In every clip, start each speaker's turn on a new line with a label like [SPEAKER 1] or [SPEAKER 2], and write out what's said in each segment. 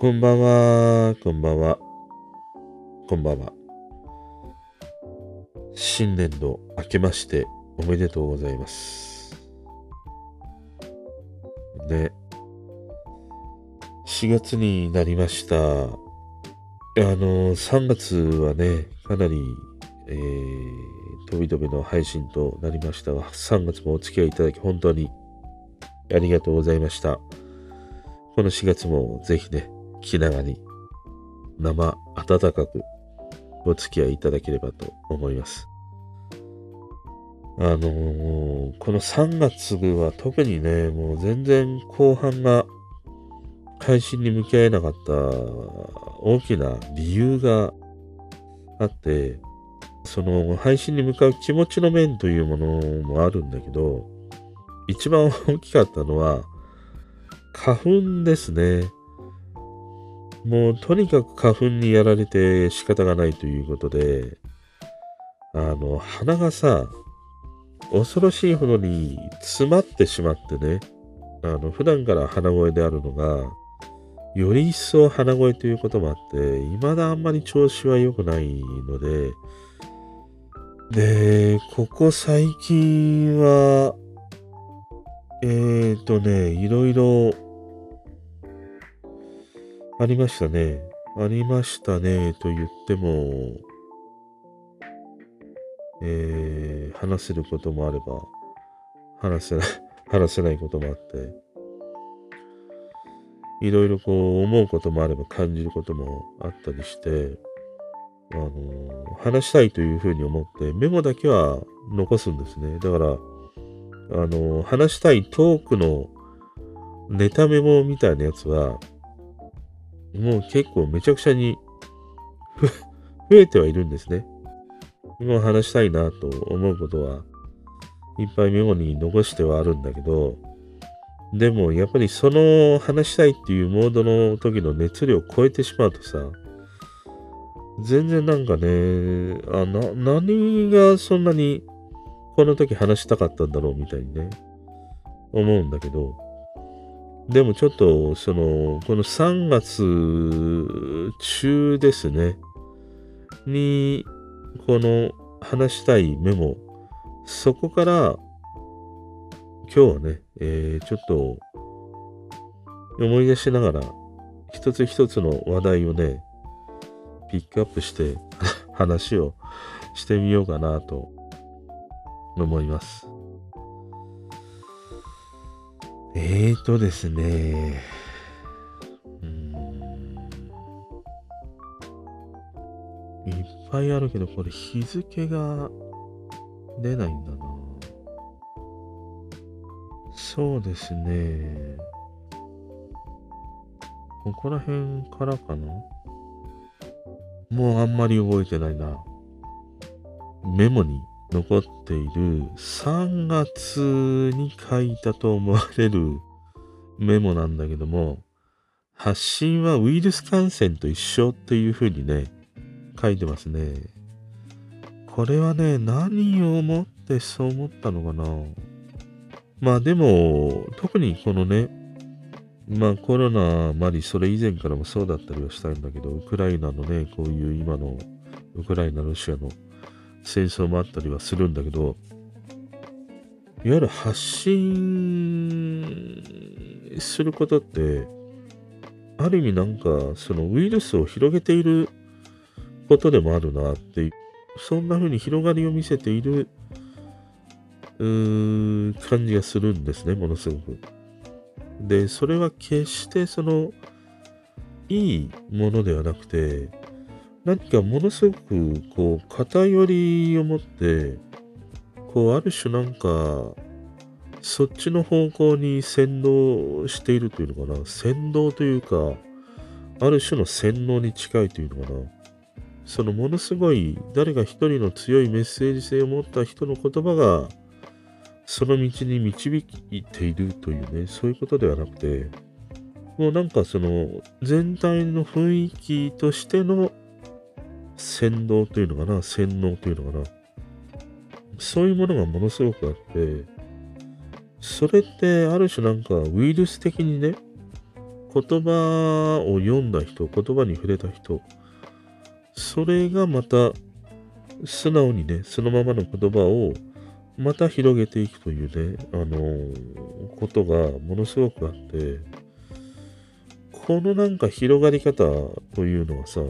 [SPEAKER 1] こんばんは、こんばんは、こんばんは。新年度明けましておめでとうございます。ね、4月になりました。あの、3月はね、かなり、えー、飛び飛びの配信となりましたが、3月もお付き合いいただき本当にありがとうございました。この4月もぜひね、気長に、生温かくお付き合いいただければと思います。あのー、この3月は特にね、もう全然後半が配信に向き合えなかった大きな理由があって、その配信に向かう気持ちの面というものもあるんだけど、一番大きかったのは、花粉ですね。もうとにかく花粉にやられて仕方がないということで、あの、鼻がさ、恐ろしいほどに詰まってしまってね、あの、普段から鼻声であるのが、より一層鼻声ということもあって、未だあんまり調子は良くないので、で、ここ最近は、えーとね、いろいろありましたね。ありましたね、と言っても、えー、話せることもあれば、話せない 話せないこともあって、いろいろこう思うこともあれば感じることもあったりして、あのー、話したいというふうに思ってメモだけは残すんですね。だから、あのー、話したいトークのネタメモみたいなやつは、もう結構めちゃくちゃに 増えてはいるんですね。もう話したいなと思うことはいっぱいメモに残してはあるんだけど、でもやっぱりその話したいっていうモードの時の熱量を超えてしまうとさ、全然なんかね、あな、何がそんなにこの時話したかったんだろうみたいにね、思うんだけど、でもちょっと、その、この3月中ですね、に、この話したいメモ、そこから今日はね、えー、ちょっと思い出しながら一つ一つの話題をね、ピックアップして 話をしてみようかなと思います。えーとですね、うん、いっぱいあるけど、これ日付が出ないんだな。そうですね。ここら辺からかなもうあんまり覚えてないな。メモに残っている3月に書いたと思われるメモなんだけども、発信はウイルス感染と一緒っていう風にね、書いてますね。これはね、何を思ってそう思ったのかなまあでも、特にこのね、まあコロナまりそれ以前からもそうだったりはしたんだけど、ウクライナのね、こういう今のウクライナ、ロシアの戦争もあったりはするんだけど、いわゆる発信することって、ある意味なんかそのウイルスを広げていることでもあるなって、そんな風に広がりを見せているうー感じがするんですね、ものすごく。で、それは決してその、いいものではなくて、何かものすごく、こう、偏りを持って、こう、ある種なんか、そっちの方向に先導しているというのかな。先導というか、ある種の洗脳に近いというのかな。そのものすごい誰か一人の強いメッセージ性を持った人の言葉がその道に導いているというね、そういうことではなくて、もうなんかその全体の雰囲気としての洗脳というのかな、洗脳というのかな？そういうものがものすごくあって、それってある種なんかウイルス的にね、言葉を読んだ人、言葉に触れた人、それがまた素直にね、そのままの言葉をまた広げていくというね、あのー、ことがものすごくあって、このなんか広がり方というのはさ、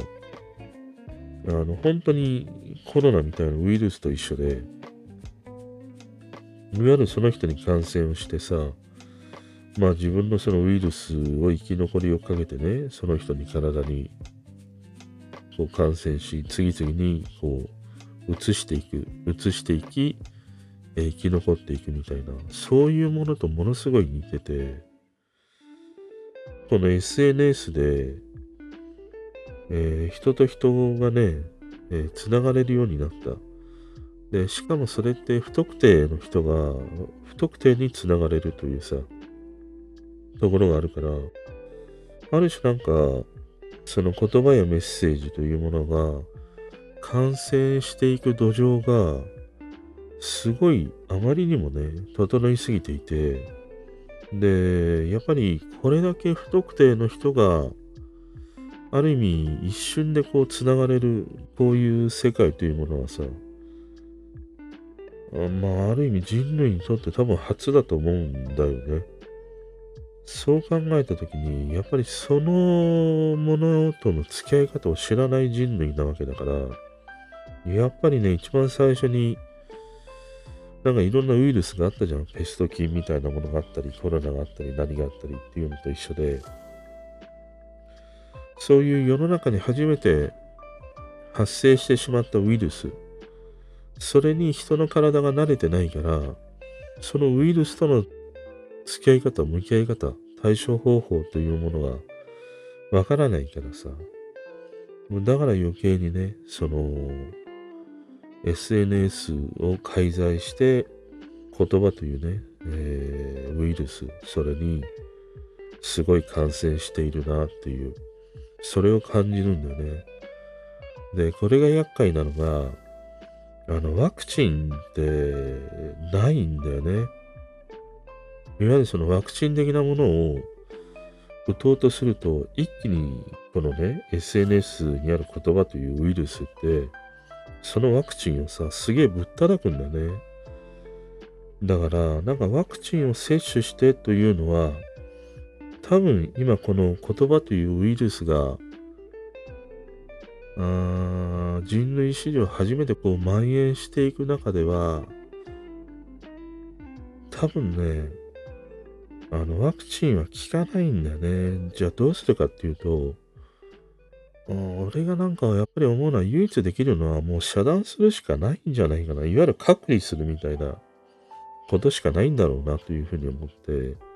[SPEAKER 1] あの、本当にコロナみたいなウイルスと一緒で、いわゆるその人に感染をしてさ、まあ自分のそのウイルスを生き残りをかけてね、その人に体にこう感染し、次々にこう移していく、移していき、え、生き残っていくみたいな、そういうものとものすごい似てて、この SNS で、えー、人と人がね、えー、繋がれるようになった。で、しかもそれって不特定の人が不特定に繋がれるというさ、ところがあるから、ある種なんか、その言葉やメッセージというものが、感染していく土壌が、すごいあまりにもね、整いすぎていて、で、やっぱりこれだけ不特定の人が、ある意味一瞬でこう繋がれる、こういう世界というものはさあ、まあ、ある意味人類にとって多分初だと思うんだよね。そう考えたときに、やっぱりそのものとの付き合い方を知らない人類なわけだから、やっぱりね、一番最初に、なんかいろんなウイルスがあったじゃん。ペスト菌みたいなものがあったり、コロナがあったり、何があったりっていうのと一緒で、そういう世の中に初めて発生してしまったウイルス、それに人の体が慣れてないから、そのウイルスとの付き合い方、向き合い方、対処方法というものがわからないからさ。だから余計にね、その、SNS を介在して言葉というね、えー、ウイルス、それにすごい感染しているなっていう、それを感じるんだよね。で、これが厄介なのが、あの、ワクチンってないんだよね。いわゆるそのワクチン的なものを打とうとすると、一気にこのね、SNS にある言葉というウイルスって、そのワクチンをさ、すげえぶったたくんだよね。だから、なんかワクチンを接種してというのは、多分今この言葉というウイルスが、あ人類史上初めてこう蔓延していく中では、多分ね、あの、ワクチンは効かないんだよね。じゃあどうするかっていうと、俺がなんかやっぱり思うのは唯一できるのはもう遮断するしかないんじゃないかな。いわゆる隔離するみたいなことしかないんだろうなというふうに思って、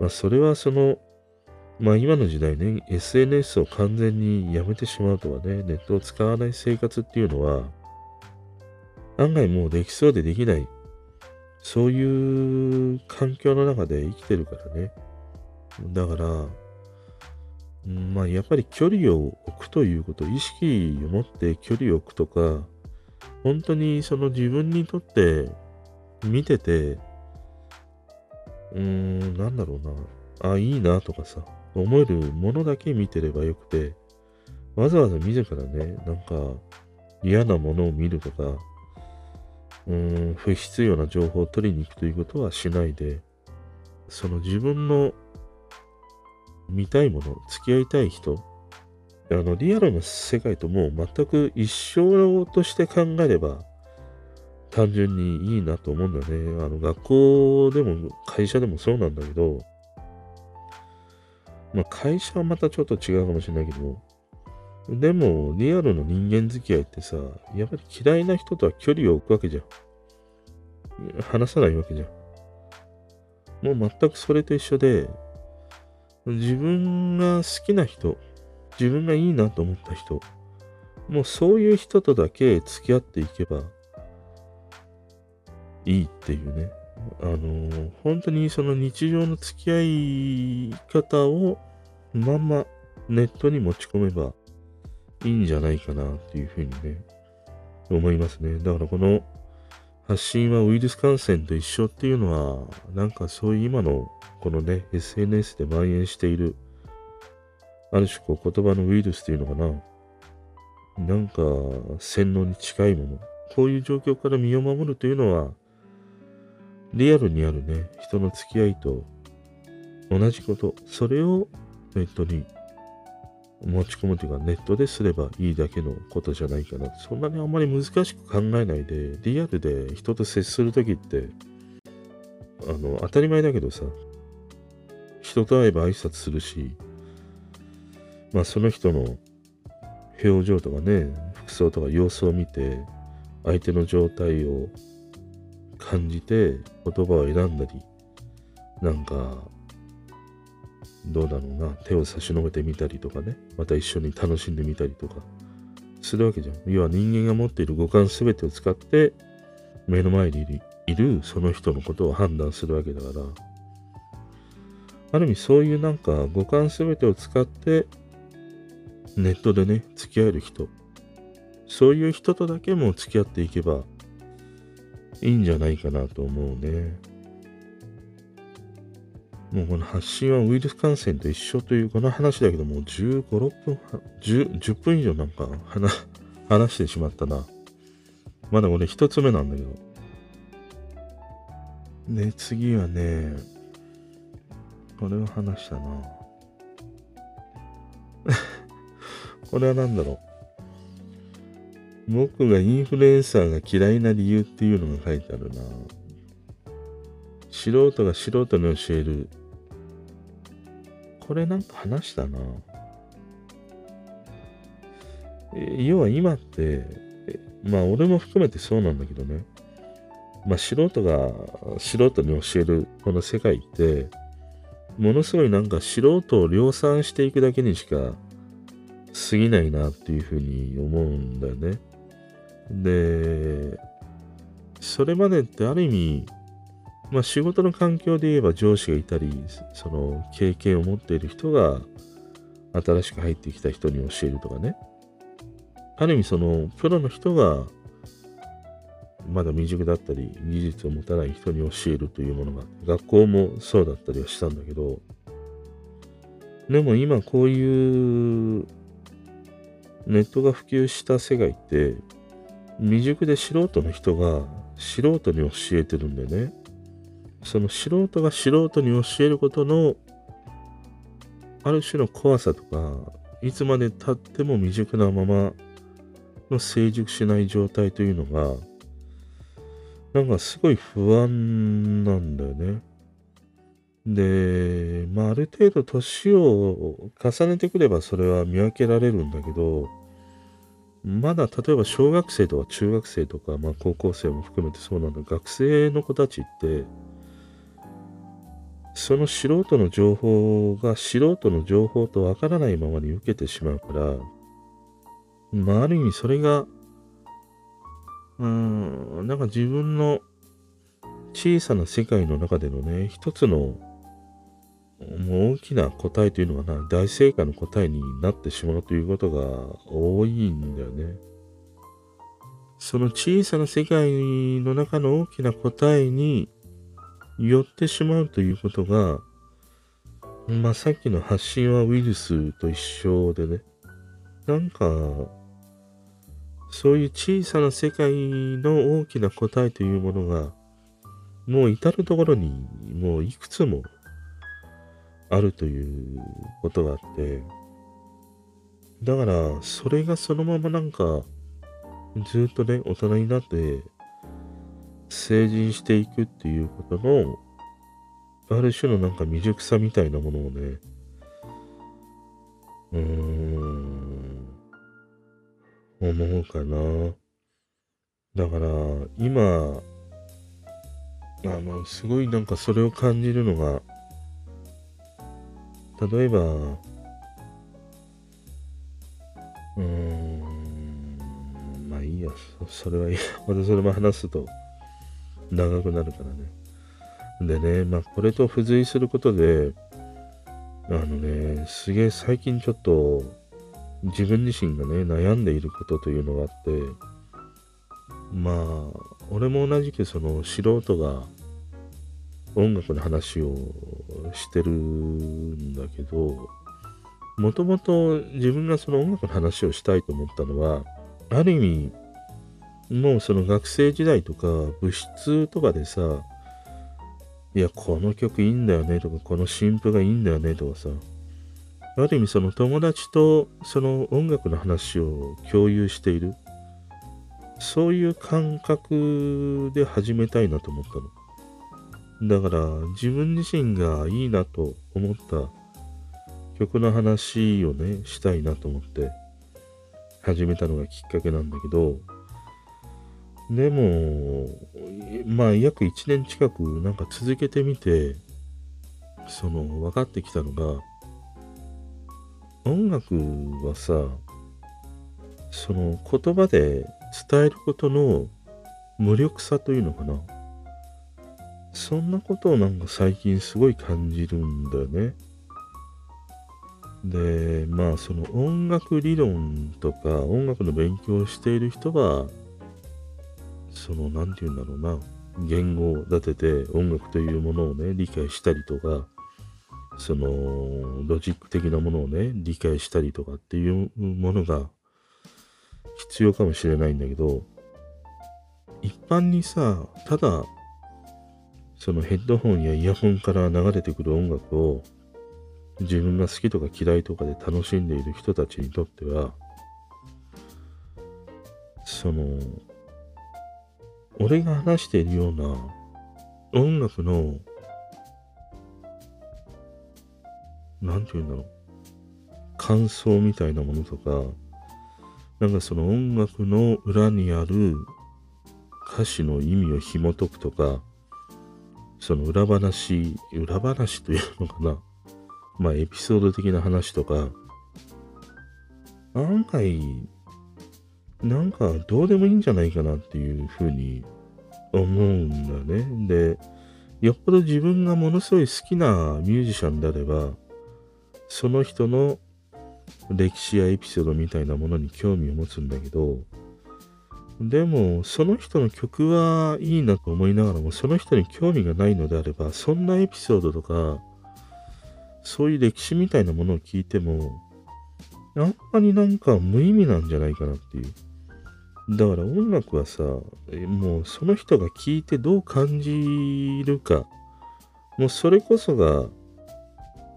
[SPEAKER 1] まあそれはその、まあ今の時代ね、SNS を完全にやめてしまうとかね、ネットを使わない生活っていうのは、案外もうできそうでできないそういう環境の中で生きてるからね。だから、まあやっぱり距離を置くということ、意識を持って距離を置くとか、本当にその自分にとって見てて、うーん、なんだろうな、あ、いいなとかさ、思えるものだけ見てればよくて、わざわざ自らね、なんか嫌なものを見るとか、うーん、不必要な情報を取りに行くということはしないで、その自分の見たいもの、付き合いたい人、あの、リアルな世界ともう全く一緒として考えれば、単純にいいなと思うんだね。あの、学校でも会社でもそうなんだけど、まあ会社はまたちょっと違うかもしれないけど、でも、リアルの人間付き合いってさ、やっぱり嫌いな人とは距離を置くわけじゃん。話さないわけじゃん。もう全くそれと一緒で、自分が好きな人、自分がいいなと思った人、もうそういう人とだけ付き合っていけばいいっていうね。あの本当にその日常の付き合い方をまんまネットに持ち込めばいいんじゃないかなっていうふうにね、思いますね。だからこの発信はウイルス感染と一緒っていうのは、なんかそういう今のこのね、SNS で蔓延しているある種こう言葉のウイルスというのかな。なんか洗脳に近いもの。こういう状況から身を守るというのは、リアルにあるね、人の付き合いと同じこと。それをネットに持ち込むというか、ネットですればいいだけのことじゃないかな。そんなにあんまり難しく考えないで、リアルで人と接するときって、あの、当たり前だけどさ、人と会えば挨拶するし、まあその人の表情とかね、服装とか様子を見て、相手の状態を感じて言葉を選んだり、なんか、どうだろうな、手を差し伸べてみたりとかね、また一緒に楽しんでみたりとか、するわけじゃん。要は人間が持っている五感すべてを使って、目の前にいるその人のことを判断するわけだから、ある意味そういうなんか五感すべてを使ってネットでね、付き合える人。そういう人とだけも付き合っていけばいいんじゃないかなと思うね。もうこの発信はウイルス感染と一緒というこの話だけどもう15、6分、10, 10分以上なんか話話してしまったな。まだ俺一つ目なんだけど。で、次はね、これを話したな。これは何だろう。僕がインフルエンサーが嫌いな理由っていうのが書いてあるな。素人が素人に教える。これなんか話したな。要は今って、まあ俺も含めてそうなんだけどね。まあ素人が素人に教えるこの世界って、ものすごいなんか素人を量産していくだけにしか過ぎないなっていうふうに思うんだよね。で、それまでってある意味、まあ仕事の環境で言えば上司がいたり、その経験を持っている人が新しく入ってきた人に教えるとかね。ある意味そのプロの人がまだ未熟だったり技術を持たない人に教えるというものが学校もそうだったりはしたんだけどでも今こういうネットが普及した世界って、未熟で素人の人が素人に教えてるんでね、その素人が素人に教えることの、ある種の怖さとか、いつまで経っても未熟なままの成熟しない状態というのが、なんかすごい不安なんだよね。で、まあ、ある程度年を重ねてくればそれは見分けられるんだけど、まだ例えば小学生とか中学生とか、まあ、高校生も含めてそうなんだ。学生の子たちってその素人の情報が素人の情報とわからないままに受けてしまうから、まあ、ある意味それが、うん、なんか自分の小さな世界の中でのね、一つのもう大きな答えというのがな、大正解の答えになってしまうということが多いんだよね。その小さな世界の中の大きな答えに寄ってしまうということが、まあさっきの発信はウイルスと一緒でね、なんか、そういう小さな世界の大きな答えというものが、もう至るところにもういくつもあるということがあって、だから、それがそのままなんか、ずっとね、大人になって、成人していくっていうことの、ある種のなんか未熟さみたいなものをね、うーん、思うかな。だから、今、あの、すごいなんかそれを感じるのが、例えば、うーん、まあいいや、それはいいや。またそれも話すと長くなるからね。でね、まあこれと付随することで、あのね、すげえ最近ちょっと自分自身がね、悩んでいることというのがあって、まあ、俺も同じくその素人が音楽の話をしてるんだけど、もともと自分がその音楽の話をしたいと思ったのは、ある意味、もうその学生時代とか部室とかでさ、いや、この曲いいんだよねとか、この新譜がいいんだよねとかさ、ある意味その友達とその音楽の話を共有している。そういう感覚で始めたいなと思ったの。だから自分自身がいいなと思った曲の話をね、したいなと思って始めたのがきっかけなんだけど、でも、まあ約1年近くなんか続けてみて、その分かってきたのが、音楽はさ、その言葉で伝えることの無力さというのかな。そんなことをなんか最近すごい感じるんだよね。で、まあその音楽理論とか音楽の勉強をしている人は、その何て言うんだろうな、言語を立てて音楽というものをね、理解したりとか、そのロジック的なものをね、理解したりとかっていうものが必要かもしれないんだけど、一般にさ、ただ、そのヘッドホンやイヤホンから流れてくる音楽を自分が好きとか嫌いとかで楽しんでいる人たちにとっては、その、俺が話しているような音楽のなんて言うんだろう、感想みたいなものとか、なんかその音楽の裏にある歌詞の意味を紐解くとか、その裏話、裏話というのかな。まあエピソード的な話とか、案外、なんかどうでもいいんじゃないかなっていうふうに思うんだね。で、よっぽど自分がものすごい好きなミュージシャンであれば、その人の歴史やエピソードみたいなものに興味を持つんだけど、でも、その人の曲はいいなと思いながらも、その人に興味がないのであれば、そんなエピソードとか、そういう歴史みたいなものを聞いても、あんまりなんか無意味なんじゃないかなっていう。だから音楽はさ、もうその人が聞いてどう感じるか、もうそれこそが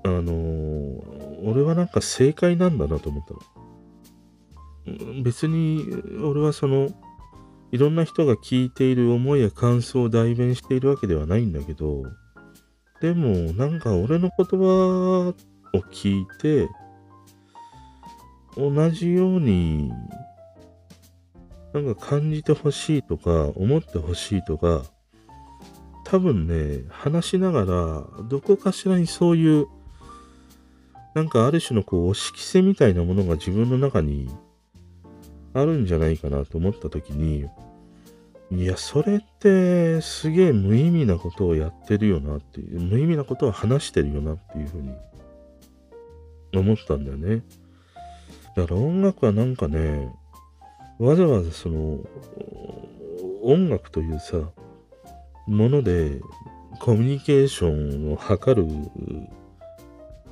[SPEAKER 1] あのー、俺はなんか正解なんだなと思ったの。別に俺はその、いろんな人が聞いている思いや感想を代弁しているわけではないんだけど、でもなんか俺の言葉を聞いて、同じように、なんか感じてほしいとか、思ってほしいとか、多分ね、話しながら、どこかしらにそういうなんかある種のこう、押し着せみたいなものが自分の中にあるんじゃないかなと思った時に、いや、それってすげえ無意味なことをやってるよなっていう、無意味なことを話してるよなっていうふうに思ったんだよね。だから音楽はなんかね、わざわざその、音楽というさ、ものでコミュニケーションを図る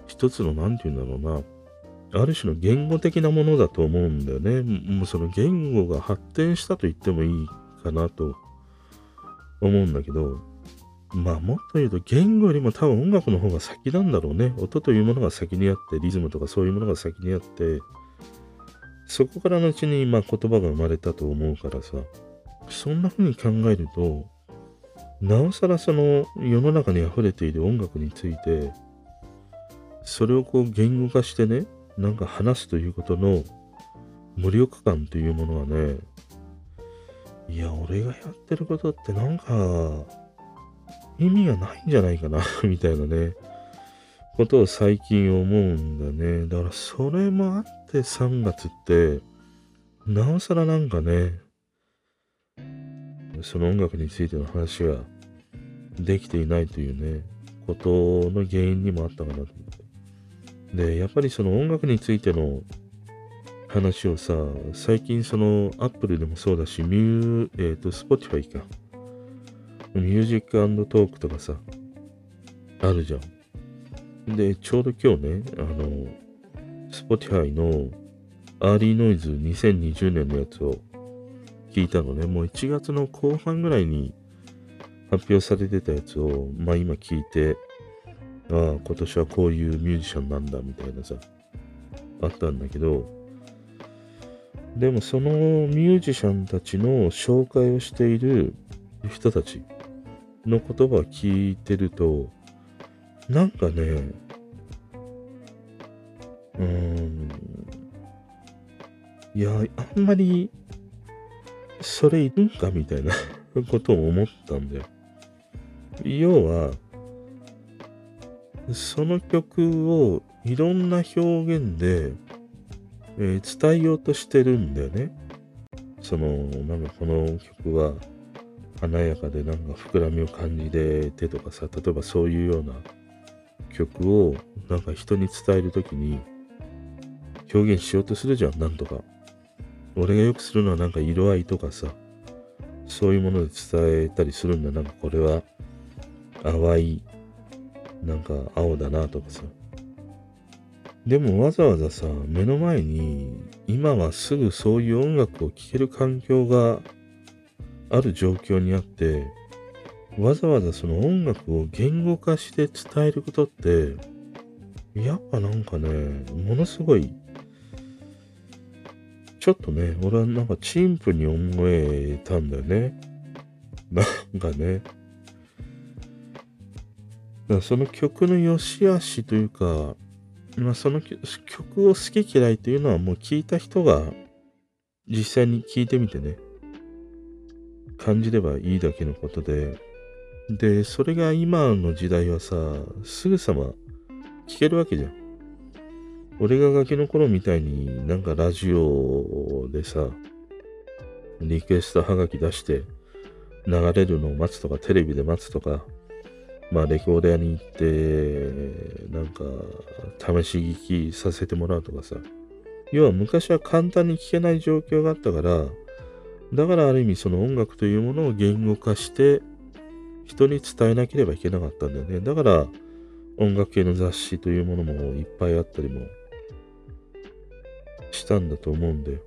[SPEAKER 1] 一つの、なんて言うんだろうな、ある種の言語的なものだと思うんだよね。もうその言語が発展したと言ってもいいかなと思うんだけど、まあもっと言うと言語よりも多分音楽の方が先なんだろうね。音というものが先にあって、リズムとかそういうものが先にあって、そこから後にまあ言葉が生まれたと思うからさ、そんな風に考えると、なおさらその世の中に溢れている音楽について、それをこう言語化してね、なんか話すということの無力感というものはね、いや、俺がやってることってなんか意味がないんじゃないかな みたいなね、ことを最近思うんだね。だからそれもあって3月って、なおさらなんかね、その音楽についての話ができていないというね、ことの原因にもあったかなと。で、やっぱりその音楽についての話をさ、最近その Apple でもそうだし、ミュー、えっ、ー、と、Spotify か。ミュージックトークとかさ、あるじゃん。で、ちょうど今日ね、あの、Spotify の Early Noise 2020年のやつを聞いたのね。もう1月の後半ぐらいに発表されてたやつを、まあ今聞いて、ああ、今年はこういうミュージシャンなんだみたいなさ、あったんだけど、でもそのミュージシャンたちの紹介をしている人たちの言葉を聞いてると、なんかね、うーん、いや、あんまり、それいるんかみたいなことを思ったんだよ。要は、その曲をいろんな表現で、えー、伝えようとしてるんだよね。その、なんかこの曲は華やかでなんか膨らみを感じててとかさ、例えばそういうような曲をなんか人に伝えるときに表現しようとするじゃん、なんとか。俺がよくするのはなんか色合いとかさ、そういうもので伝えたりするんだ。なんかこれは淡い、なんか青だなとかさ。でもわざわざさ、目の前に今はすぐそういう音楽を聴ける環境がある状況にあって、わざわざその音楽を言語化して伝えることって、やっぱなんかね、ものすごい、ちょっとね、俺はなんか陳腐に思えたんだよね。なんかね。だからその曲の良し悪しというか、まあ、その曲を好き嫌いというのはもう聞いた人が実際に聞いてみてね、感じればいいだけのことで、で、それが今の時代はさ、すぐさま聞けるわけじゃん。俺がガキの頃みたいになんかラジオでさ、リクエストはがき出して流れるのを待つとか、テレビで待つとか、まあ、レコーダーに行って、なんか、試し聞きさせてもらうとかさ。要は昔は簡単に聴けない状況があったから、だからある意味その音楽というものを言語化して人に伝えなければいけなかったんだよね。だから音楽系の雑誌というものもいっぱいあったりもしたんだと思うんだよ。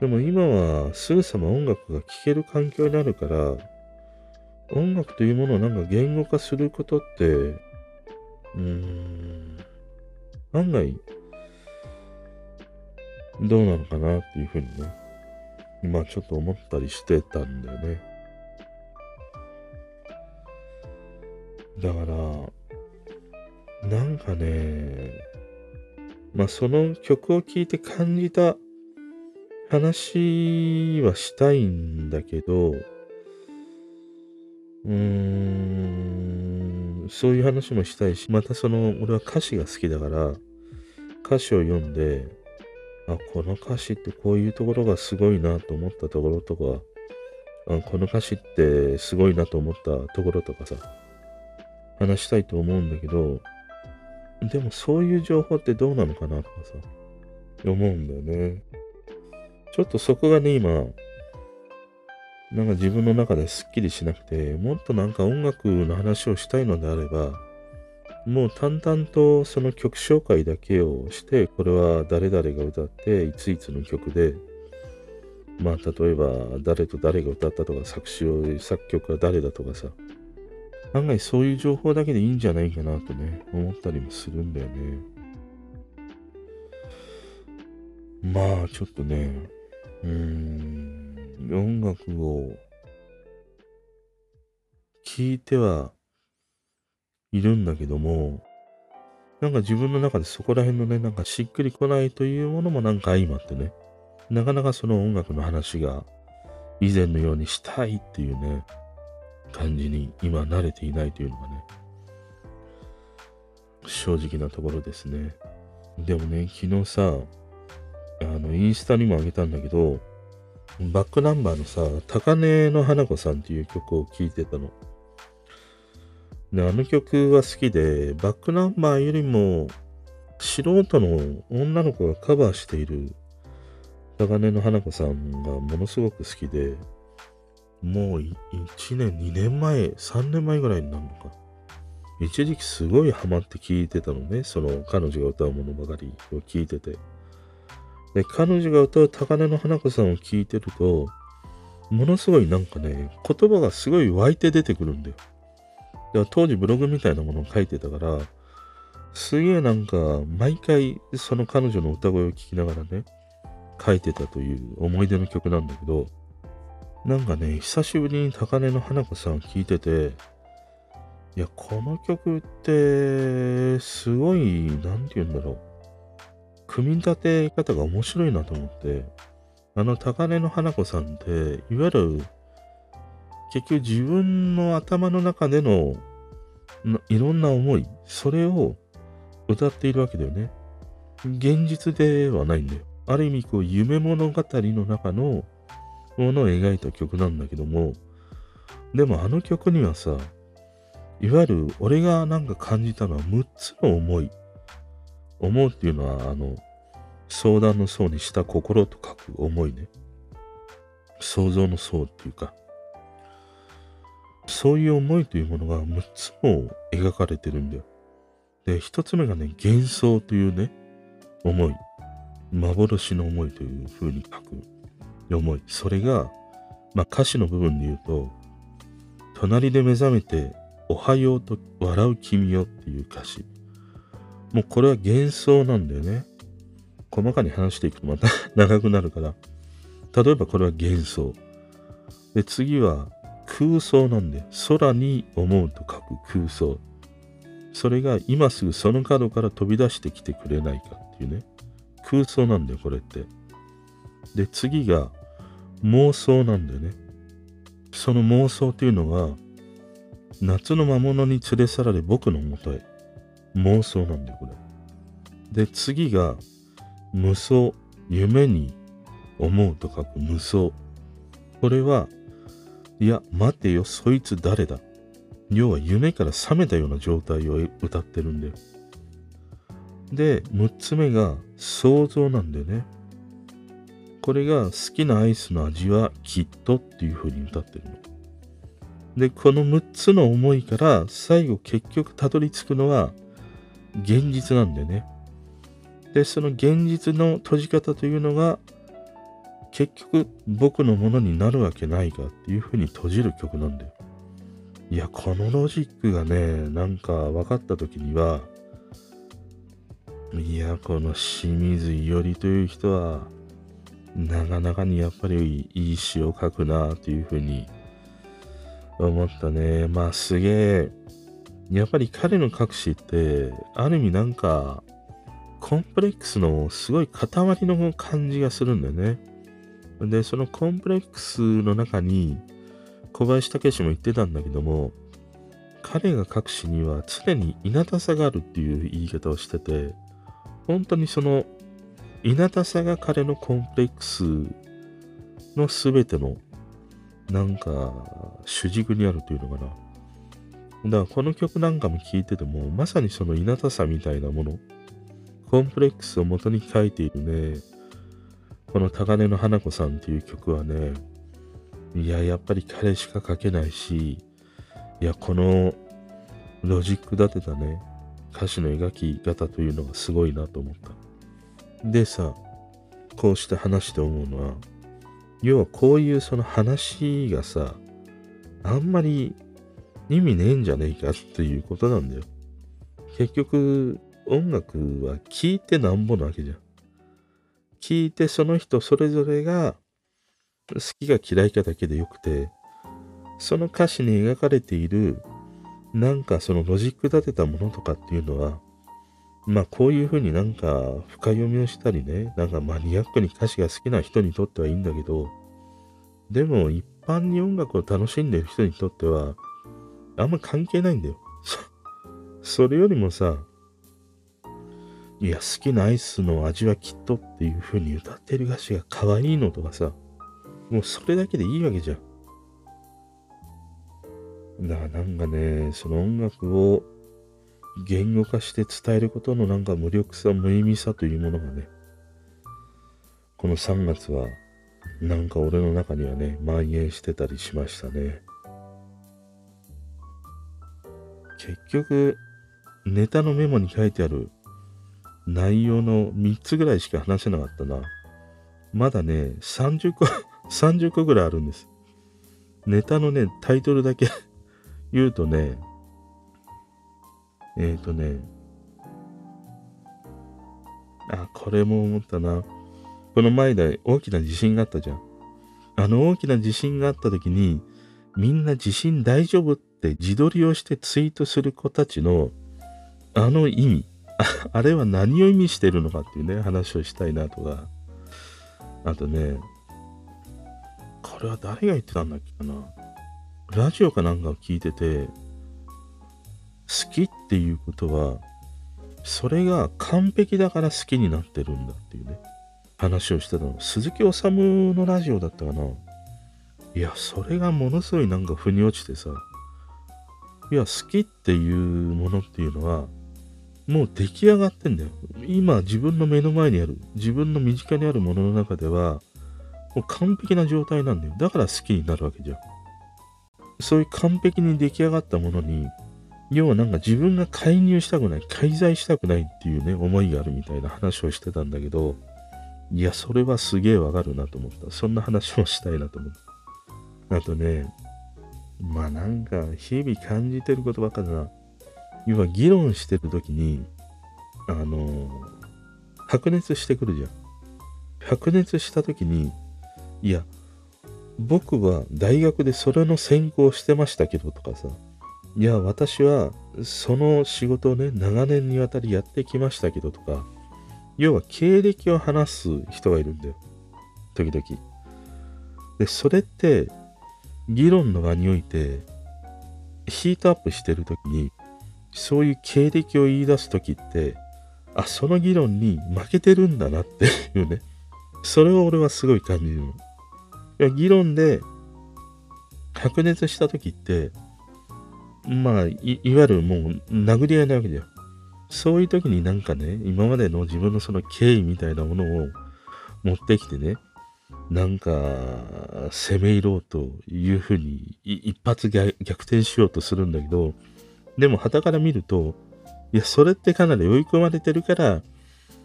[SPEAKER 1] でも今はすぐさま音楽が聴ける環境になるから、音楽というものをなんか言語化することって、うーん、案外、どうなのかなっていうふうにね、今ちょっと思ったりしてたんだよね。だから、なんかね、まあその曲を聴いて感じた話はしたいんだけど、うーん、そういう話もしたいし、またその、俺は歌詞が好きだから、歌詞を読んで、あ、この歌詞ってこういうところがすごいなと思ったところとか、あこの歌詞ってすごいなと思ったところとかさ、話したいと思うんだけど、でもそういう情報ってどうなのかなとかさ、思うんだよね。ちょっとそこがね、今、なんか自分の中ですっきりしなくて、もっとなんか音楽の話をしたいのであれば、もう淡々とその曲紹介だけをして、これは誰々が歌って、いついつの曲で、まあ例えば誰と誰が歌ったとか、作詞を、作曲は誰だとかさ、案外そういう情報だけでいいんじゃないかなとね、思ったりもするんだよね。まあちょっとね、うん、音楽を聴いてはいるんだけども、なんか自分の中でそこら辺のね、なんかしっくりこないというものもなんか相まってね、なかなかその音楽の話が以前のようにしたいっていうね、感じに今慣れていないというのがね、正直なところですね。でもね、昨日さ、あの、インスタにもあげたんだけど、バックナンバーのさ、高根の花子さんっていう曲を聴いてたの。で、あの曲は好きで、バックナンバーよりも素人の女の子がカバーしている高根の花子さんがものすごく好きで、もう1年、2年前、3年前ぐらいになるのか。一時期すごいハマって聞いてたのね。その彼女が歌うものばかりを聞いてて。で、彼女が歌う高根の花子さんを聞いてると、ものすごいなんかね、言葉がすごい湧いて出てくるんだよ。だから当時ブログみたいなものを書いてたから、すげえなんか、毎回その彼女の歌声を聞きながらね、書いてたという思い出の曲なんだけど、なんかね、久しぶりに高根の花子さんを聴いてて、いや、この曲って、すごい、なんて言うんだろう。組み立て方が面白いなと思って、あの高根の花子さんって、いわゆる、結局自分の頭の中でのいろんな思い、それを歌っているわけだよね。現実ではないんだよ。ある意味、こう、夢物語の中のものを描いた曲なんだけども、でもあの曲にはさ、いわゆる俺がなんか感じたのは6つの思い。思うっていうのは、あの、相談の層にした心と書く思いね。想像の層っていうか、そういう思いというものが6つも描かれてるんだよ。で、1つ目がね、幻想というね、思い。幻の思いという風に書く思い。それが、まあ歌詞の部分で言うと、隣で目覚めておはようと笑う君よっていう歌詞。もうこれは幻想なんだよね。細かに話していくとまた 長くなるから。例えばこれは幻想。で、次は空想なんで、空に思うと書く空想。それが今すぐその角から飛び出してきてくれないかっていうね。空想なんだよ、これって。で、次が妄想なんだよね。その妄想っていうのが、夏の魔物に連れ去られ僕のもとへ。妄想なんだよ、これ。で、次が、無双、夢に思うと書く無双。これは、いや、待てよ、そいつ誰だ要は夢から覚めたような状態を歌ってるんだよ。で、6つ目が想像なんだよね。これが好きなアイスの味はきっとっていう風に歌ってるの。で、この6つの思いから最後結局たどり着くのは現実なんだよね。で、その現実の閉じ方というのが結局僕のものになるわけないかっていうふうに閉じる曲なんだよ。いや、このロジックがね、なんか分かった時には、いや、この清水伊織という人は、なかなかにやっぱりいい詩を書くなというふうに思ったね。まあすげえ、やっぱり彼の書く詩って、ある意味なんか、コンプレックスのすごい塊の感じがするんだよね。で、そのコンプレックスの中に、小林武史も言ってたんだけども、彼が書く詩には常に稲田さがあるっていう言い方をしてて、本当にその稲田さが彼のコンプレックスの全てのなんか主軸にあるというのかな。だからこの曲なんかも聴いてても、まさにその稲田さみたいなもの、コンプレックスを元に書いているね、この高根の花子さんっていう曲はね、いや、やっぱり彼しか書けないし、いや、このロジック立てたね、歌詞の描き方というのがすごいなと思った。でさ、こうして話して思うのは、要はこういうその話がさ、あんまり意味ねえんじゃねえかっていうことなんだよ。結局、音楽は聴いてなんぼなわけじゃん。聴いてその人それぞれが好きが嫌いかだけでよくて、その歌詞に描かれているなんかそのロジック立てたものとかっていうのは、まあこういうふうになんか深読みをしたりね、なんかマニアックに歌詞が好きな人にとってはいいんだけど、でも一般に音楽を楽しんでる人にとっては、あんま関係ないんだよ。それよりもさ、いや、好きなアイスの味はきっとっていう風に歌ってる歌詞が可愛いのとかさ、もうそれだけでいいわけじゃん。だからなんかね、その音楽を言語化して伝えることのなんか無力さ、無意味さというものがね、この3月はなんか俺の中にはね、蔓延してたりしましたね。結局、ネタのメモに書いてある内容の3つぐらいしか話せなかったな。まだね、30個 30個ぐらいあるんです。ネタのね、タイトルだけ 言うとね、えっ、ー、とね、あ、これも思ったな。この前で大きな地震があったじゃん。あの大きな地震があった時に、みんな地震大丈夫って自撮りをしてツイートする子たちの、あの意味、あれは何を意味してるのかっていうね、話をしたいなとか。あとね、これは誰が言ってたんだっけかな。ラジオかなんかを聞いてて、好きっていうことは、それが完璧だから好きになってるんだっていうね、話をしてたの。鈴木治のラジオだったかな。いや、それがものすごいなんか腑に落ちてさ、いや、好きっていうものっていうのは、もう出来上がってんだよ。今自分の目の前にある、自分の身近にあるものの中では、もう完璧な状態なんだよ。だから好きになるわけじゃん。そういう完璧に出来上がったものに、要はなんか自分が介入したくない、介在したくないっていうね、思いがあるみたいな話をしてたんだけど、いや、それはすげえわかるなと思った。そんな話をしたいなと思った。あとね、まあなんか日々感じてることばっかだな。要は議論してる時に、あの、白熱してくるじゃん。白熱した時に、いや、僕は大学でそれの専攻してましたけどとかさ、いや、私はその仕事をね、長年にわたりやってきましたけどとか、要は経歴を話す人がいるんだよ。時々。で、それって、議論の場において、ヒートアップしてる時に、そういう経歴を言い出す時って、あ、その議論に負けてるんだなっていうね。それを俺はすごい感じる。いや、議論で白熱した時って、まあい、いわゆるもう殴り合いなわけだよ。そういう時になんかね、今までの自分のその経緯みたいなものを持ってきてね、なんか攻め入ろうというふうに一発逆転しようとするんだけど、でも旗から見ると、いや、それってかなり追い込まれてるから、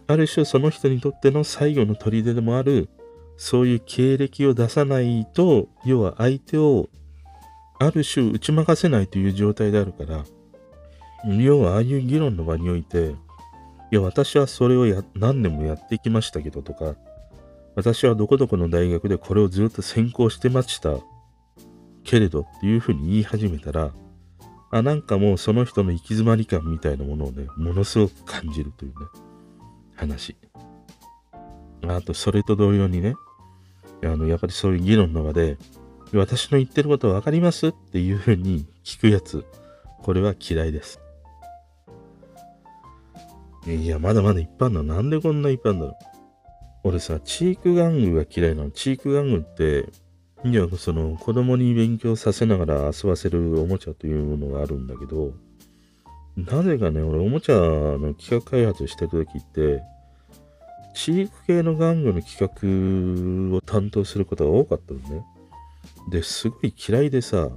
[SPEAKER 1] ある種その人にとっての最後の砦でもある、そういう経歴を出さないと、要は相手をある種打ち負かせないという状態であるから、要はああいう議論の場において、いや、私はそれをや何年もやってきましたけどとか、私はどこどこの大学でこれをずっと専攻してましたけれどっていうふうに言い始めたら、あ、なんかもうその人の行き詰まり感みたいなものをね、ものすごく感じるというね。話。あと、それと同様にね、あの、やっぱりそういう議論の場で、私の言ってること分かりますっていうふうに聞くやつ、これは嫌いです。いや、まだまだいっぱいあるの。なんでこんないっぱいあるんだろう。俺さ、チーク玩具が嫌いなの。チーク玩具って、いや、その、子供に勉強させながら遊ばせるおもちゃというものがあるんだけど、なぜかね、俺、おもちゃの企画開発してる時って、飼育系の玩具の企画を担当することが多かったのね。で、すごい嫌いでさ、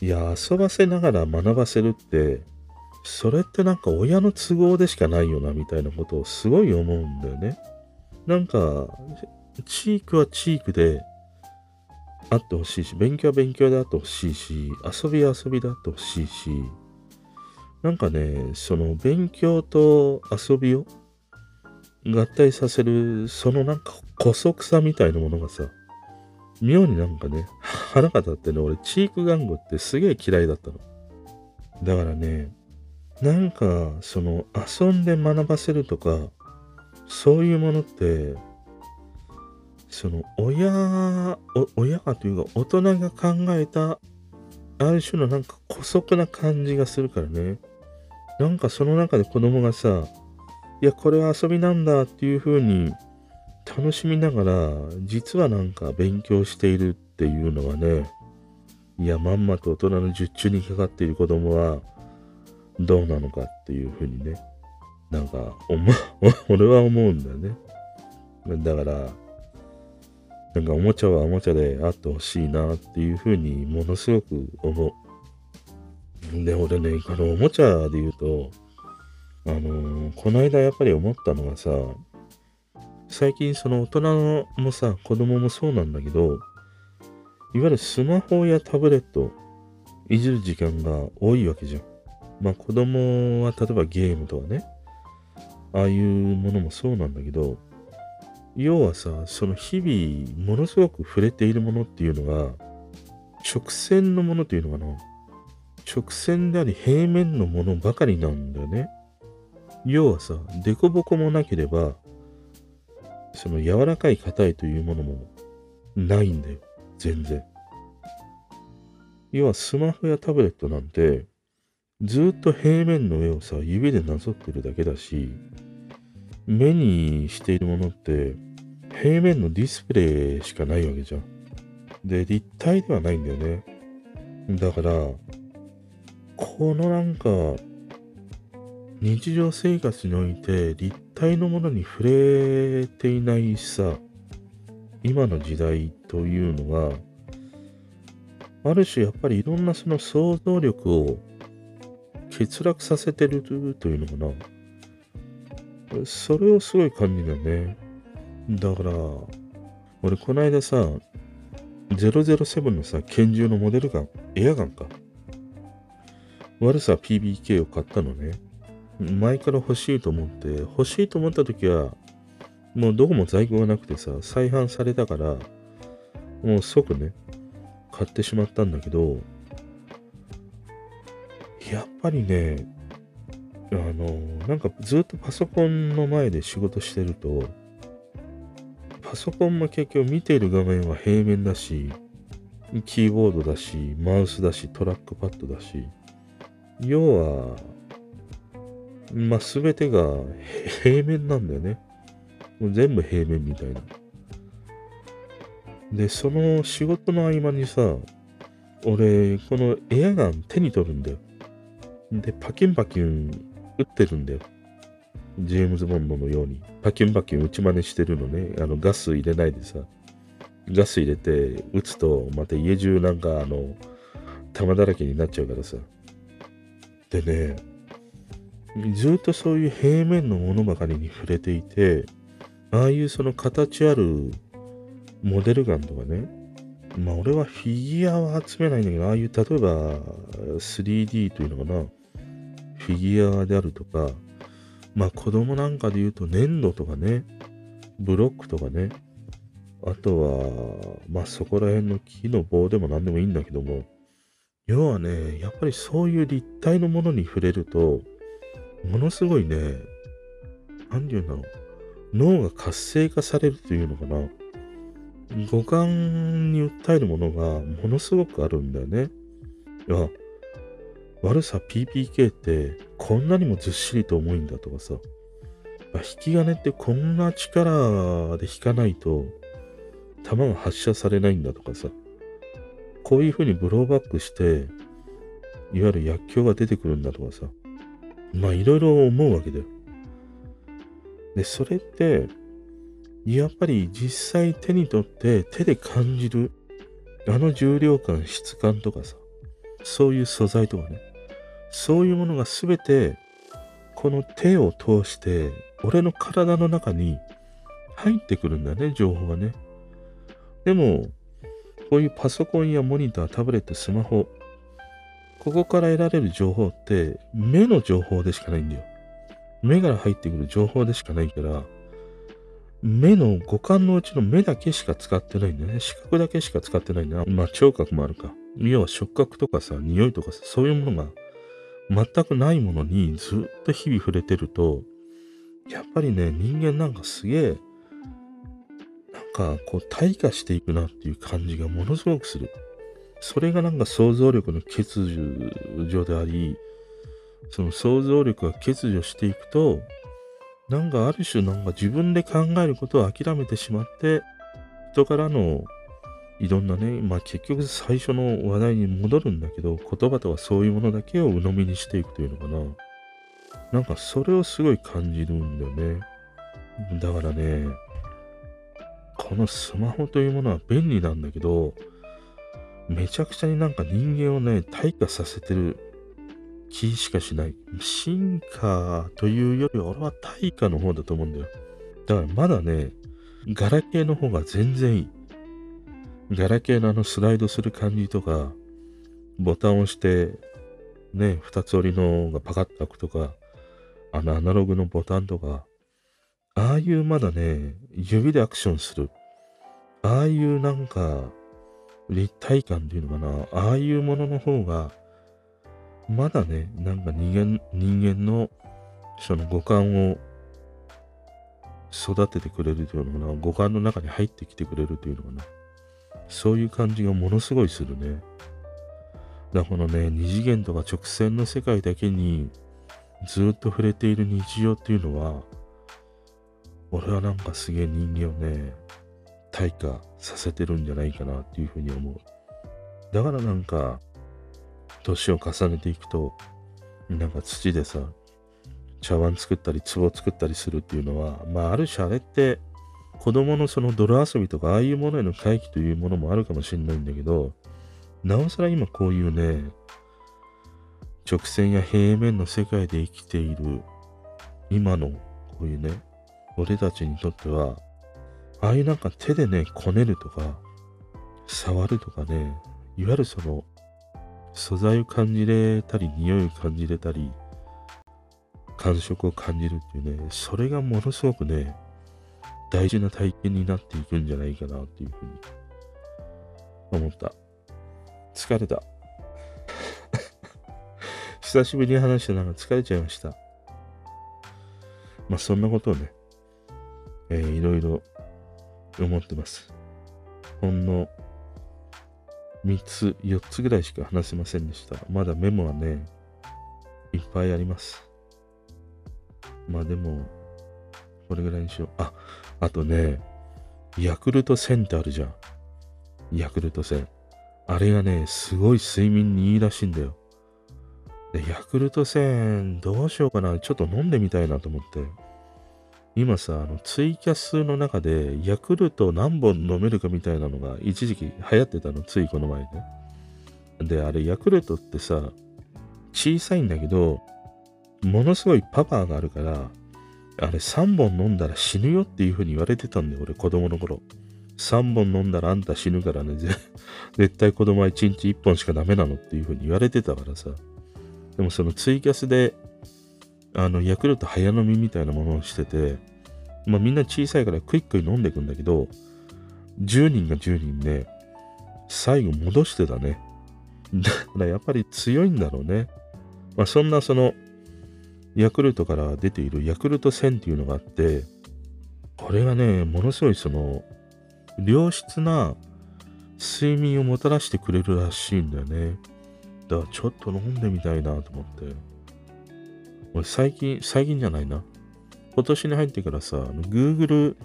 [SPEAKER 1] いや、遊ばせながら学ばせるって、それってなんか親の都合でしかないよな、みたいなことをすごい思うんだよね。なんか、チークはチークであってほしいし、勉強は勉強であってほしいし、遊びは遊びであってほしいし、なんかね、その勉強と遊びを合体させる、そのなんか古速さみたいなものがさ、妙になんかね、腹が立ってね、俺、チーク玩具ってすげえ嫌いだったの。だからね、なんか、その、遊んで学ばせるとか、そういうものって、その、親、親がというか、大人が考えた、ある種のなんか古速な感じがするからね。なんかその中で子供がさ、いや、これは遊びなんだっていう風に楽しみながら、実はなんか勉強しているっていうのはね、いや、まんまと大人の術中にかかっている子供は、どうなのかっていう風にね、なんか、俺は思うんだよね。だから、なんかおもちゃはおもちゃであってほしいなっていう風にものすごく思う。で、俺ね、このおもちゃで言うと、あのーこの間やっぱり思ったのがさ、最近その大人もさ、子供もそうなんだけど、いわゆるスマホやタブレット、いじる時間が多いわけじゃん。まあ子供は例えばゲームとかね、ああいうものもそうなんだけど、要はさ、その日々ものすごく触れているものっていうのが、直線のものというのかな？直線であり平面のものばかりなんだよね。要はさ、凸凹もなければ、その柔らかい硬いというものもないんだよ。全然。要はスマホやタブレットなんて、ずっと平面の上をさ、指でなぞってるだけだし、目にしているものって、平面のディスプレイしかないわけじゃん。で、立体ではないんだよね。だから、このなんか、日常生活において立体のものに触れていないさ、今の時代というのが、ある種やっぱりいろんなその想像力を欠落させてるというのかな。それをすごい感じだよね。だから、俺この間さ、007のさ、拳銃のモデルガン、エアガンか。悪さ PBK を買ったのね。前から欲しいと思って、欲しいと思った時は、もうどこも在庫がなくてさ、再販されたから、もう即ね、買ってしまったんだけど、やっぱりね、あの、なんかずっとパソコンの前で仕事してると、パソコンも結局見ている画面は平面だし、キーボードだし、マウスだし、トラックパッドだし、要は、まあ、すべてが平面なんだよね。もう全部平面みたいな。で、その仕事の合間にさ、俺、このエアガン手に取るんだよ。で、パキンパキン撃ってるんだよ。ジェームズ・ボンドのように。パキンパキン打ち真似してるのね。あの、ガス入れないでさ。ガス入れて撃つと、また家中なんかあの、玉だらけになっちゃうからさ。でね、ずっとそういう平面のものばかりに触れていて、ああいうその形あるモデルガンとかね、まあ俺はフィギュアは集めないんだけど、ああいう例えば 3D というのかな、フィギュアであるとか、まあ子供なんかで言うと粘土とかね、ブロックとかね、あとは、まあそこら辺の木の棒でも何でもいいんだけども、要はね、やっぱりそういう立体のものに触れると、ものすごいね、何て言うんだろう、脳が活性化されるというのかな。五感に訴えるものがものすごくあるんだよね。いや、悪さ PPK ってこんなにもずっしりと重いんだとかさ、あ引き金ってこんな力で引かないと弾が発射されないんだとかさ、こういう風にブローバックして、いわゆる薬莢が出てくるんだとかさ、まあいろいろ思うわけだよ。で、それって、やっぱり実際手に取って手で感じる、あの重量感、質感とかさ、そういう素材とかね、そういうものがすべて、この手を通して、俺の体の中に入ってくるんだね、情報がね。でも、こういうパソコンやモニター、タブレット、スマホ、ここから得られる情報って目の情報でしかないんだよ。目から入ってくる情報でしかないから、目の五感のうちの目だけしか使ってないんだよね。視覚だけしか使ってないんだまあ聴覚もあるか。要は触覚とかさ、匂いとかさ、そういうものが全くないものにずっと日々触れてると、やっぱりね、人間なんかすげえ、なんかこう退化していくなっていう感じがものすごくする。それがなんか想像力の欠如であり、その想像力が欠如していくと、なんかある種なんか自分で考えることを諦めてしまって、人からのいろんなね、まあ結局最初の話題に戻るんだけど、言葉とかそういうものだけを鵜呑みにしていくというのかな。なんかそれをすごい感じるんだよね。だからね、このスマホというものは便利なんだけど、めちゃくちゃになんか人間をね、退化させてる気しかしない。進化というより俺は対価の方だと思うんだよ。だからまだね、ガラケーの方が全然いい。ガラケーのあのスライドする感じとか、ボタンを押して、ね、二つ折りのがパカッと開くとか、あのアナログのボタンとか、ああいうまだね、指でアクションする。ああいうなんか、立体感っていうのかな。ああいうものの方が、まだね、なんか人間、人間のその五感を育ててくれるというのかな。五感の中に入ってきてくれるというのかな。そういう感じがものすごいするね。だからこのね、二次元とか直線の世界だけにずっと触れている日常っていうのは、俺はなんかすげえ人間をね、退化させてるんじゃないかなっていうふうに思う。だからなんか、年を重ねていくと、なんか土でさ、茶碗作ったり壺作ったりするっていうのは、まあある種あれって子供のその泥遊びとかああいうものへの回帰というものもあるかもしれないんだけど、なおさら今こういうね、直線や平面の世界で生きている今のこういうね、俺たちにとっては、ああいうなんか手でね、こねるとか、触るとかね、いわゆるその、素材を感じれたり、匂いを感じれたり、感触を感じるっていうね、それがものすごくね、大事な体験になっていくんじゃないかなっていうふうに思った。疲れた。久しぶりに話してなんか疲れちゃいました。まあそんなことをね、えー、いろいろ思ってます。ほんの3つ、4つぐらいしか話せませんでした。まだメモはね、いっぱいあります。まあでも、これぐらいにしよう。あ、あとね、ヤクルト1000ってあるじゃん。ヤクルト1000。あれがね、すごい睡眠にいいらしいんだよ。で、ヤクルト1000どうしようかな。ちょっと飲んでみたいなと思って。今さ、あの、ツイキャスの中で、ヤクルト何本飲めるかみたいなのが一時期流行ってたの、ついこの前ね。で、あれ、ヤクルトってさ、小さいんだけど、ものすごいパワーがあるから、あれ3本飲んだら死ぬよっていう風に言われてたんだよ、俺子供の頃。3本飲んだらあんた死ぬからね、絶対子供は1日1本しかダメなのっていう風に言われてたからさ。でもそのツイキャスであの、ヤクルト早飲みみたいなものをしてて、まあみんな小さいからクイックに飲んでいくんだけど、10人が10人ね、最後戻してたね。だからやっぱり強いんだろうね。まあそんなその、ヤクルトから出ているヤクルト1000っていうのがあって、これがね、ものすごいその、良質な睡眠をもたらしてくれるらしいんだよね。だからちょっと飲んでみたいなと思って。俺最近、最近じゃないな。今年に入ってからさ、Google、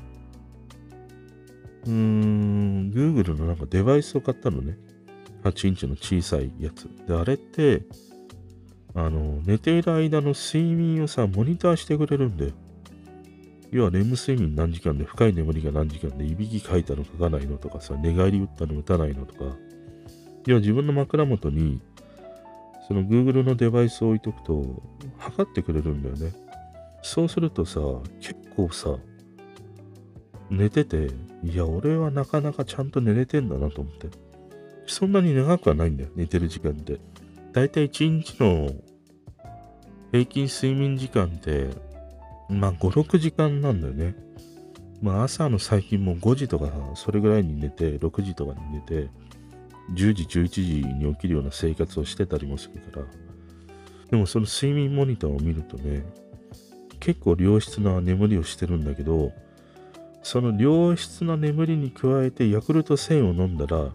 [SPEAKER 1] うーん、Google のなんかデバイスを買ったのね。8インチの小さいやつ。で、あれって、あの、寝ている間の睡眠をさ、モニターしてくれるんだよ。要は、レム睡眠何時間で、深い眠りが何時間で、いびきかいたのかかないのとかさ、寝返り打ったの打たないのとか、要は自分の枕元に、その Google のデバイスを置いとくと、測ってくれるんだよね。そうするとさ、結構さ、寝てて、いや、俺はなかなかちゃんと寝れてんだなと思って。そんなに長くはないんだよ、寝てる時間って。だいたい1日の平均睡眠時間って、まあ5、6時間なんだよね。まあ朝の最近も5時とかそれぐらいに寝て、6時とかに寝て、10時、11時に起きるような生活をしてたりもするから、でもその睡眠モニターを見るとね、結構良質な眠りをしてるんだけど、その良質な眠りに加えてヤクルト1000を飲んだら、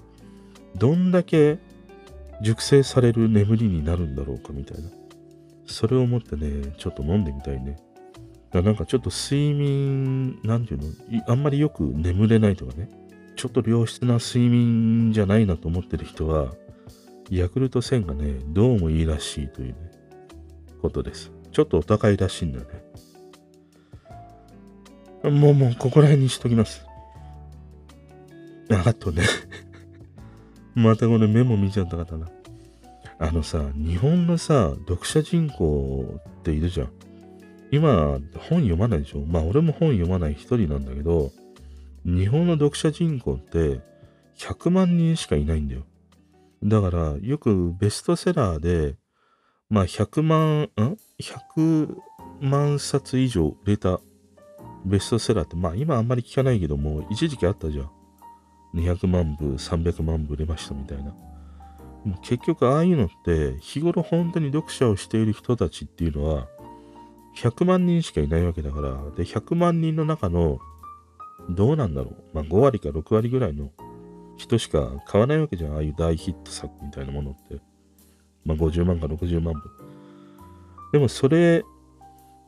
[SPEAKER 1] どんだけ熟成される眠りになるんだろうかみたいな。それを思ってね、ちょっと飲んでみたいね。だなんかちょっと睡眠、なんていうの、あんまりよく眠れないとかね。ちょっと良質な睡眠じゃないなと思ってる人は、ヤクルト1000がね、どうもいいらしいというね、ことです。ちょっとお高いらしいんだよね。もうもう、ここら辺にしときます。あとねまたこれメモ見ちゃった方な。あのさ、日本のさ、読者人口っているじゃん。今、本読まないでしょ？まあ俺も本読まない一人なんだけど、日本の読者人口って100万人しかいないんだよ。だから、よくベストセラーで、まあ100万、ん ?100 万冊以上売れたベストセラーって、まあ今あんまり聞かないけども、一時期あったじゃん。200万部、300万部売れましたみたいな。もう結局ああいうのって日頃本当に読者をしている人たちっていうのは100万人しかいないわけだから、で、100万人の中のどうなんだろう。まあ5割か6割ぐらいの人しか買わないわけじゃん。ああいう大ヒット作みたいなものって。まあ50万か60万部。でもそれ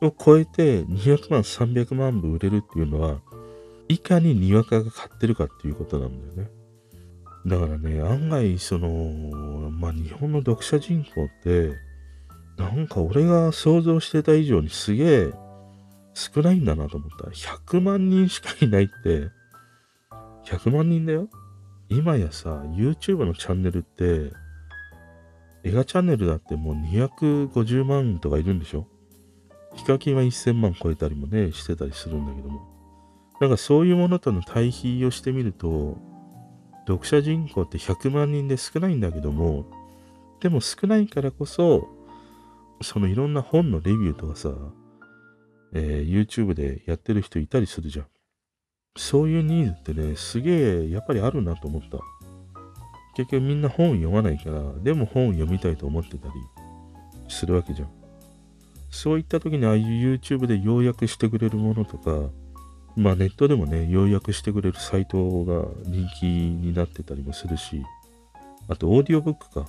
[SPEAKER 1] を超えて200万、300万部売れるっていうのは、いかににわかが買ってるかっていうことなんだよね。だからね、案外、その、まあ、日本の読者人口って、なんか俺が想像してた以上にすげえ少ないんだなと思った。100万人しかいないって、100万人だよ。今やさ、YouTube のチャンネルって、映画チャンネルだってもう250万とかいるんでしょヒカキンは1000万超えたりもね、してたりするんだけども。なんかそういうものとの対比をしてみると、読者人口って100万人で少ないんだけども、でも少ないからこそ、そのいろんな本のレビューとかさ、えー、YouTube でやってる人いたりするじゃん。そういうニーズってね、すげえやっぱりあるなと思った。結局みんな本読まないから、でも本読みたいと思ってたりするわけじゃん。そういった時にああいう YouTube で要約してくれるものとか、まあネットでもね、要約してくれるサイトが人気になってたりもするし、あとオーディオブックか。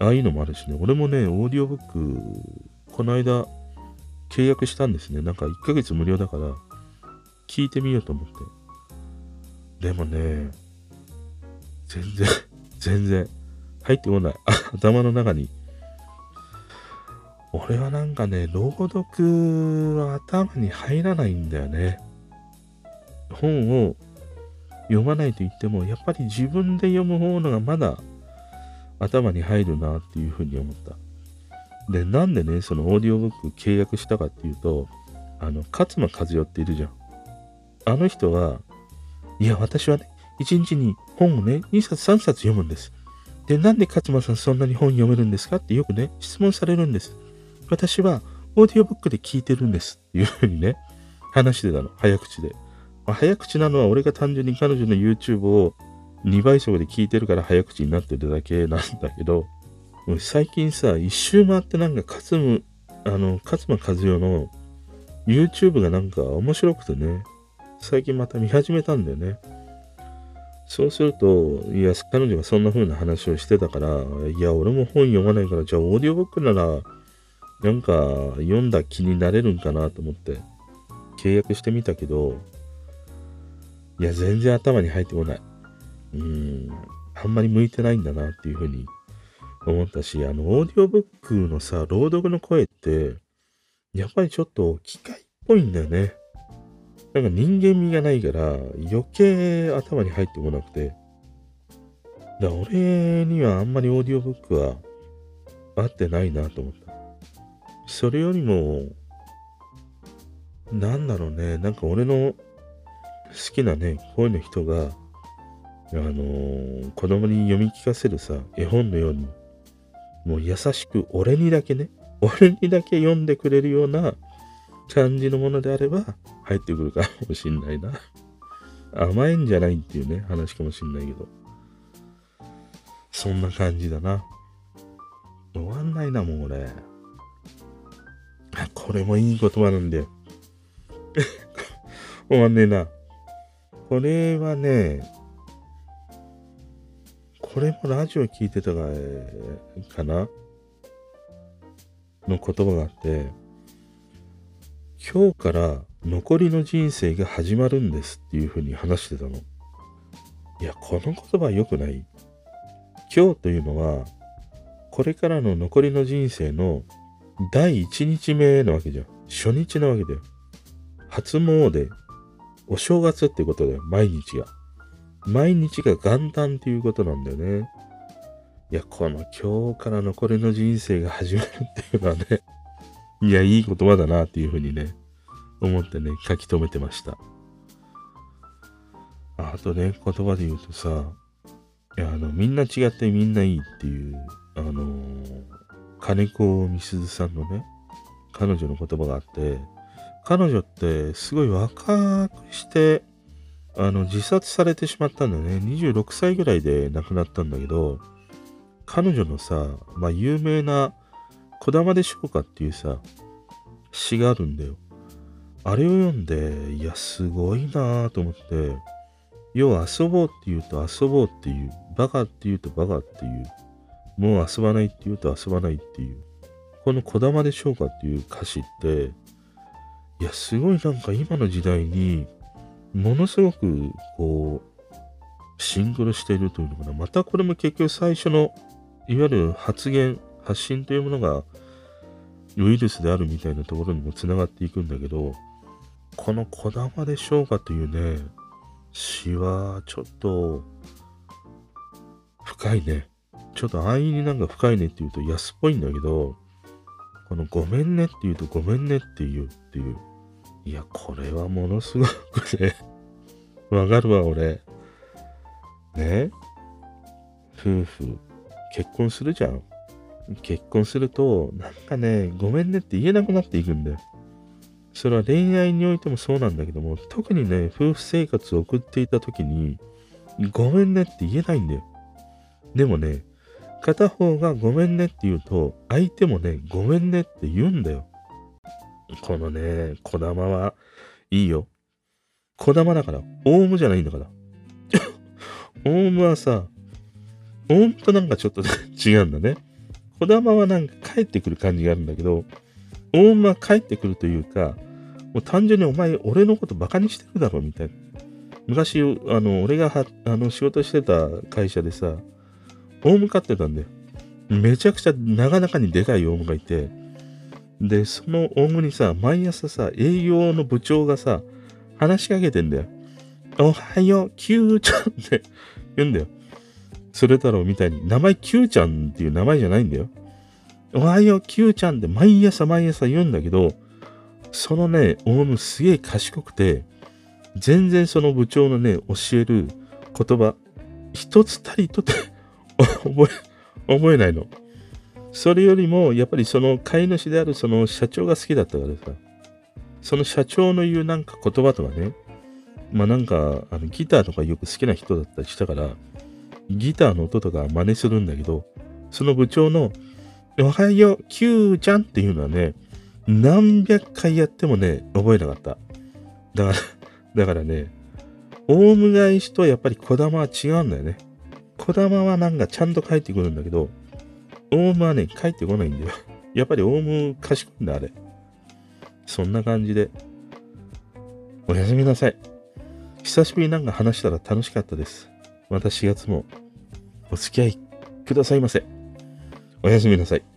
[SPEAKER 1] ああいうのもあるしね。俺もね、オーディオブック、この間契約したんですね。なんか1ヶ月無料だから、聞いてみようと思って。でもね、全然、全然、入ってこない。頭の中に。俺はなんかね、朗読は頭に入らないんだよね。本を読まないと言っても、やっぱり自分で読む方のがまだ頭に入るなっていうふうに思った。で、なんでね、そのオーディオブック契約したかっていうと、あの、勝間和代っているじゃん。あの人は、いや、私はね、一日に本をね、2冊3冊読むんです。で、なんで勝間さんそんなに本読めるんですかってよくね、質問されるんです。私はオーディオブックで聞いてるんですっていうふうにね、話してたの。早口で。まあ、早口なのは俺が単純に彼女の YouTube を2倍速で聞いてるから早口になってるだけなんだけど、最近さ、一周回ってなんか勝む、あの、勝間和代の YouTube がなんか面白くてね、最近また見始めたんだよね。そうすると、いや、彼女がそんな風な話をしてたから、いや、俺も本読まないから、じゃあオーディオブックなら、なんか読んだ気になれるんかなと思って契約してみたけど、いや、全然頭に入ってこない。うん、あんまり向いてないんだなっていうふうに思ったし、あの、オーディオブックのさ、朗読の声って、やっぱりちょっと機械っぽいんだよね。なんか人間味がないから、余計頭に入ってこなくて。だ俺にはあんまりオーディオブックは合ってないなと思った。それよりも、なんだろうね、なんか俺の好きなね、声の人が、あのー、子供に読み聞かせるさ、絵本のように、もう優しく俺にだけね、俺にだけ読んでくれるような感じのものであれば入ってくるかもしんないな。甘いんじゃないっていうね、話かもしんないけど。そんな感じだな。終わんないな、もう俺。これもいい言葉なんだよ。終わんねえな。これはね、これもラジオ聞いてたかな？の言葉があって、今日から残りの人生が始まるんですっていうふうに話してたの。いや、この言葉は良くない。今日というのは、これからの残りの人生の第1日目なわけじゃん。初日なわけだよ。初詣、お正月ってことだよ、毎日が。毎日が元旦っていうことなんだよね。いや、この今日から残りの人生が始まるっていうのはね、いや、いい言葉だなっていうふうにね、思ってね、書き留めてました。あとね、言葉で言うとさ、いや、あの、みんな違ってみんないいっていう、あのー、金子みすずさんのね、彼女の言葉があって、彼女ってすごい若くして、あの、自殺されてしまったんだよね。26歳ぐらいで亡くなったんだけど、彼女のさ、まあ、有名な、こだまでしょうかっていうさ、詩があるんだよ。あれを読んで、いや、すごいなぁと思って、要は遊ぼうって言うと遊ぼうっていう、バカって言うとバカっていう、もう遊ばないって言うと遊ばないっていう、このこだまでしょうかっていう歌詞って、いや、すごいなんか今の時代に、ものすごく、こう、シングルしているというのかな。またこれも結局最初のいわゆる発言、発信というものがウイルスであるみたいなところにもつながっていくんだけど、このこだまでしょうかというね、詩はちょっと深いね。ちょっと安易になんか深いねって言うと安っぽいんだけど、このごめんねって言うとごめんねって言うっていう。いや、これはものすごくね、わかるわ、俺。ね？夫婦、結婚するじゃん。結婚すると、なんかね、ごめんねって言えなくなっていくんだよ。それは恋愛においてもそうなんだけども、特にね、夫婦生活を送っていた時に、ごめんねって言えないんだよ。でもね、片方がごめんねって言うと、相手もね、ごめんねって言うんだよ。このね、こだまはいいよ。こだまだから、オウムじゃないんだから。オウムはさ、ほんとなんかちょっと 違うんだね。こだまはなんか帰ってくる感じがあるんだけど、大間帰ってくるというか、もう単純にお前俺のことバカにしてるだろみたいな。昔、あの、俺がはあの仕事してた会社でさ、オウム飼ってたんだよ。めちゃくちゃなかなかにでかいオウムがいて、で、そのオウムにさ、毎朝さ、営業の部長がさ、話しかけてんだよ。おはよう、キューちゃんって 言うんだよ。それ太郎みたいに、名前 Q ちゃんっていう名前じゃないんだよ。おはよう Q ちゃんって毎朝毎朝言うんだけど、そのね、オウムすげえ賢くて、全然その部長のね、教える言葉、一つたりとて 覚え、覚えないの。それよりも、やっぱりその飼い主であるその社長が好きだったからさ、その社長の言うなんか言葉とかね、まあなんか、あのギターとかよく好きな人だったりしたから、ギターの音とか真似するんだけど、その部長の、おはよう、キューちゃんっていうのはね、何百回やってもね、覚えなかった。だから、だからね、オウム返しとやっぱり小玉は違うんだよね。小玉はなんかちゃんと帰ってくるんだけど、オウムはね、帰ってこないんだよ。やっぱりオウム賢いんだ、あれ。そんな感じで。おやすみなさい。久しぶりなんか話したら楽しかったです。また4月もお付き合いくださいませ。おやすみなさい。